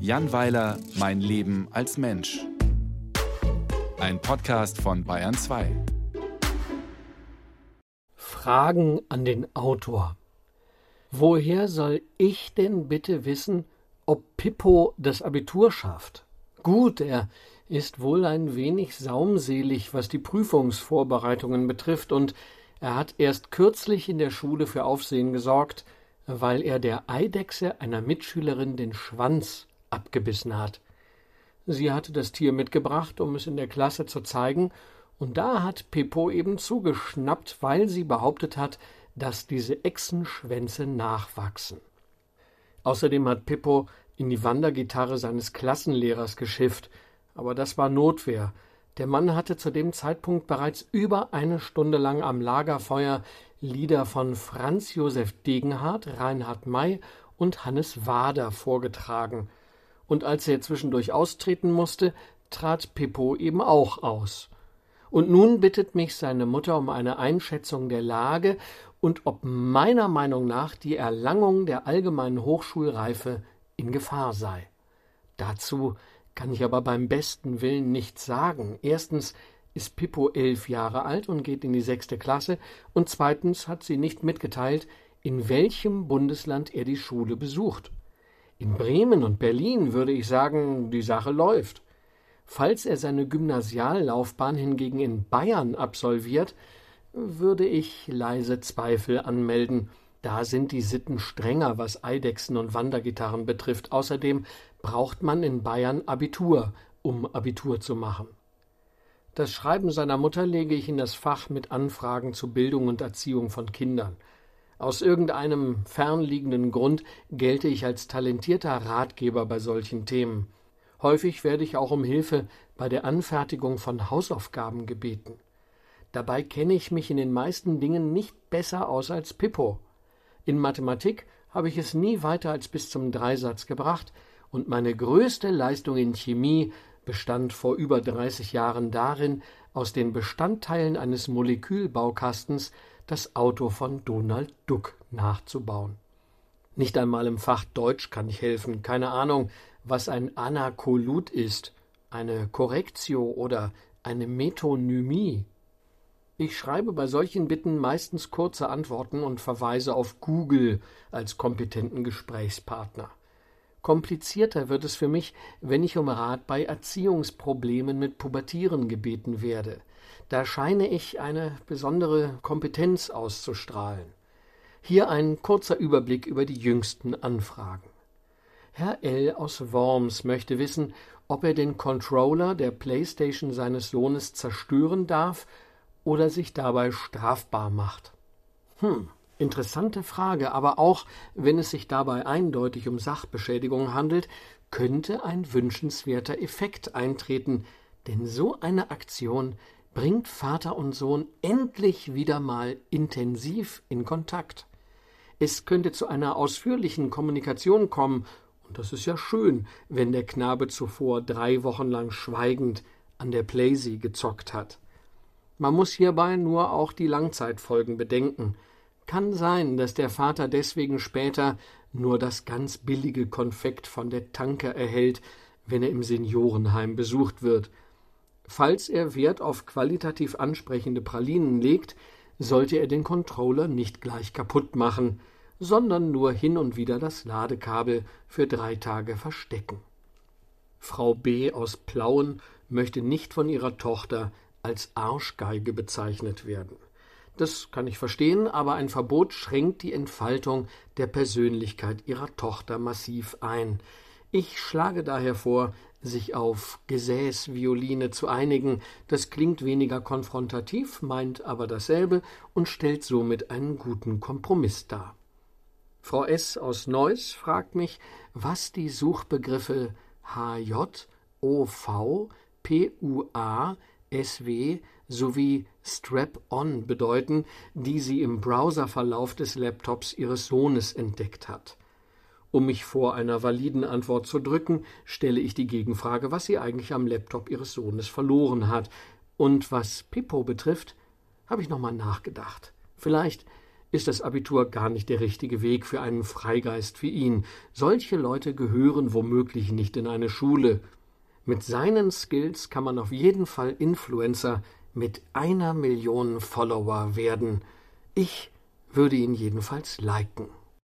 Jan Weiler, Mein Leben als Mensch. Ein Podcast von Bayern 2. Fragen an den Autor. Woher soll ich denn bitte wissen, ob Pippo das Abitur schafft? Gut, er ist wohl ein wenig saumselig, was die Prüfungsvorbereitungen betrifft, und er hat erst kürzlich in der Schule für Aufsehen gesorgt, weil er der Eidechse einer Mitschülerin den Schwanz abgebissen hat. Sie hatte das Tier mitgebracht, um es in der Klasse zu zeigen, und da hat Pippo eben zugeschnappt, weil sie behauptet hat, dass diese Echsenschwänze nachwachsen. Außerdem hat Pippo in die Wandergitarre seines Klassenlehrers geschifft, aber das war Notwehr, der Mann hatte zu dem Zeitpunkt bereits über eine Stunde lang am Lagerfeuer Lieder von Franz Josef Degenhardt, Reinhard May und Hannes Wader vorgetragen. Und als er zwischendurch austreten musste, trat Pippo eben auch aus. Und nun bittet mich seine Mutter um eine Einschätzung der Lage und ob meiner Meinung nach die Erlangung der allgemeinen Hochschulreife in Gefahr sei. Dazu kann ich aber beim besten Willen nichts sagen. Erstens ist Pippo elf Jahre alt und geht in die sechste Klasse, und zweitens hat sie nicht mitgeteilt, in welchem Bundesland er die Schule besucht. In Bremen und Berlin würde ich sagen, die Sache läuft. Falls er seine Gymnasiallaufbahn hingegen in Bayern absolviert, würde ich leise Zweifel anmelden. Da sind die Sitten strenger, was Eidechsen und Wandergitarren betrifft. Außerdem braucht man in Bayern Abitur, um Abitur zu machen. Das Schreiben seiner Mutter lege ich in das Fach mit Anfragen zu Bildung und Erziehung von Kindern. Aus irgendeinem fernliegenden Grund gelte ich als talentierter Ratgeber bei solchen Themen. Häufig werde ich auch um Hilfe bei der Anfertigung von Hausaufgaben gebeten. Dabei kenne ich mich in den meisten Dingen nicht besser aus als Pippo. In Mathematik habe ich es nie weiter als bis zum Dreisatz gebracht, und meine größte Leistung in Chemie bestand vor über 30 Jahren darin, aus den Bestandteilen eines Molekülbaukastens das Auto von Donald Duck nachzubauen. Nicht einmal im Fach Deutsch kann ich helfen, keine Ahnung, was ein Anakolut ist, eine Korrektio oder eine Metonymie. Ich schreibe bei solchen Bitten meistens kurze Antworten und verweise auf Google als kompetenten Gesprächspartner. Komplizierter wird es für mich, wenn ich um Rat bei Erziehungsproblemen mit Pubertieren gebeten werde. Da scheine ich eine besondere Kompetenz auszustrahlen. Hier ein kurzer Überblick über die jüngsten Anfragen. Herr L. aus Worms möchte wissen, ob er den Controller der Playstation seines Sohnes zerstören darf oder sich dabei strafbar macht? Hm, interessante Frage, aber auch wenn es sich dabei eindeutig um Sachbeschädigung handelt, könnte ein wünschenswerter Effekt eintreten, denn so eine Aktion bringt Vater und Sohn endlich wieder mal intensiv in Kontakt. Es könnte zu einer ausführlichen Kommunikation kommen, und das ist ja schön, wenn der Knabe zuvor drei Wochen lang schweigend an der Playsee gezockt hat. Man muss hierbei nur auch die Langzeitfolgen bedenken. Kann sein, dass der Vater deswegen später nur das ganz billige Konfekt von der Tanke erhält, wenn er im Seniorenheim besucht wird. Falls er Wert auf qualitativ ansprechende Pralinen legt, sollte er den Controller nicht gleich kaputt machen, sondern nur hin und wieder das Ladekabel für drei Tage verstecken. Frau B. aus Plauen möchte nicht von ihrer Tochter als Arschgeige bezeichnet werden. Das kann ich verstehen, aber ein Verbot schränkt die Entfaltung der Persönlichkeit ihrer Tochter massiv ein. Ich schlage daher vor, sich auf Gesäßvioline zu einigen. Das klingt weniger konfrontativ, meint aber dasselbe und stellt somit einen guten Kompromiss dar. Frau S. aus Neuss fragt mich, was die Suchbegriffe HJ, OV, PUA, SW sowie Strap-on bedeuten, die sie im Browserverlauf des Laptops ihres Sohnes entdeckt hat. Um mich vor einer validen Antwort zu drücken, stelle ich die Gegenfrage, was sie eigentlich am Laptop ihres Sohnes verloren hat. Und was Pippo betrifft, habe ich nochmal nachgedacht. Vielleicht ist das Abitur gar nicht der richtige Weg für einen Freigeist wie ihn. Solche Leute gehören womöglich nicht in eine Schule. Mit seinen Skills kann man auf jeden Fall Influencer mit einer Million Follower werden. Ich würde ihn jedenfalls liken.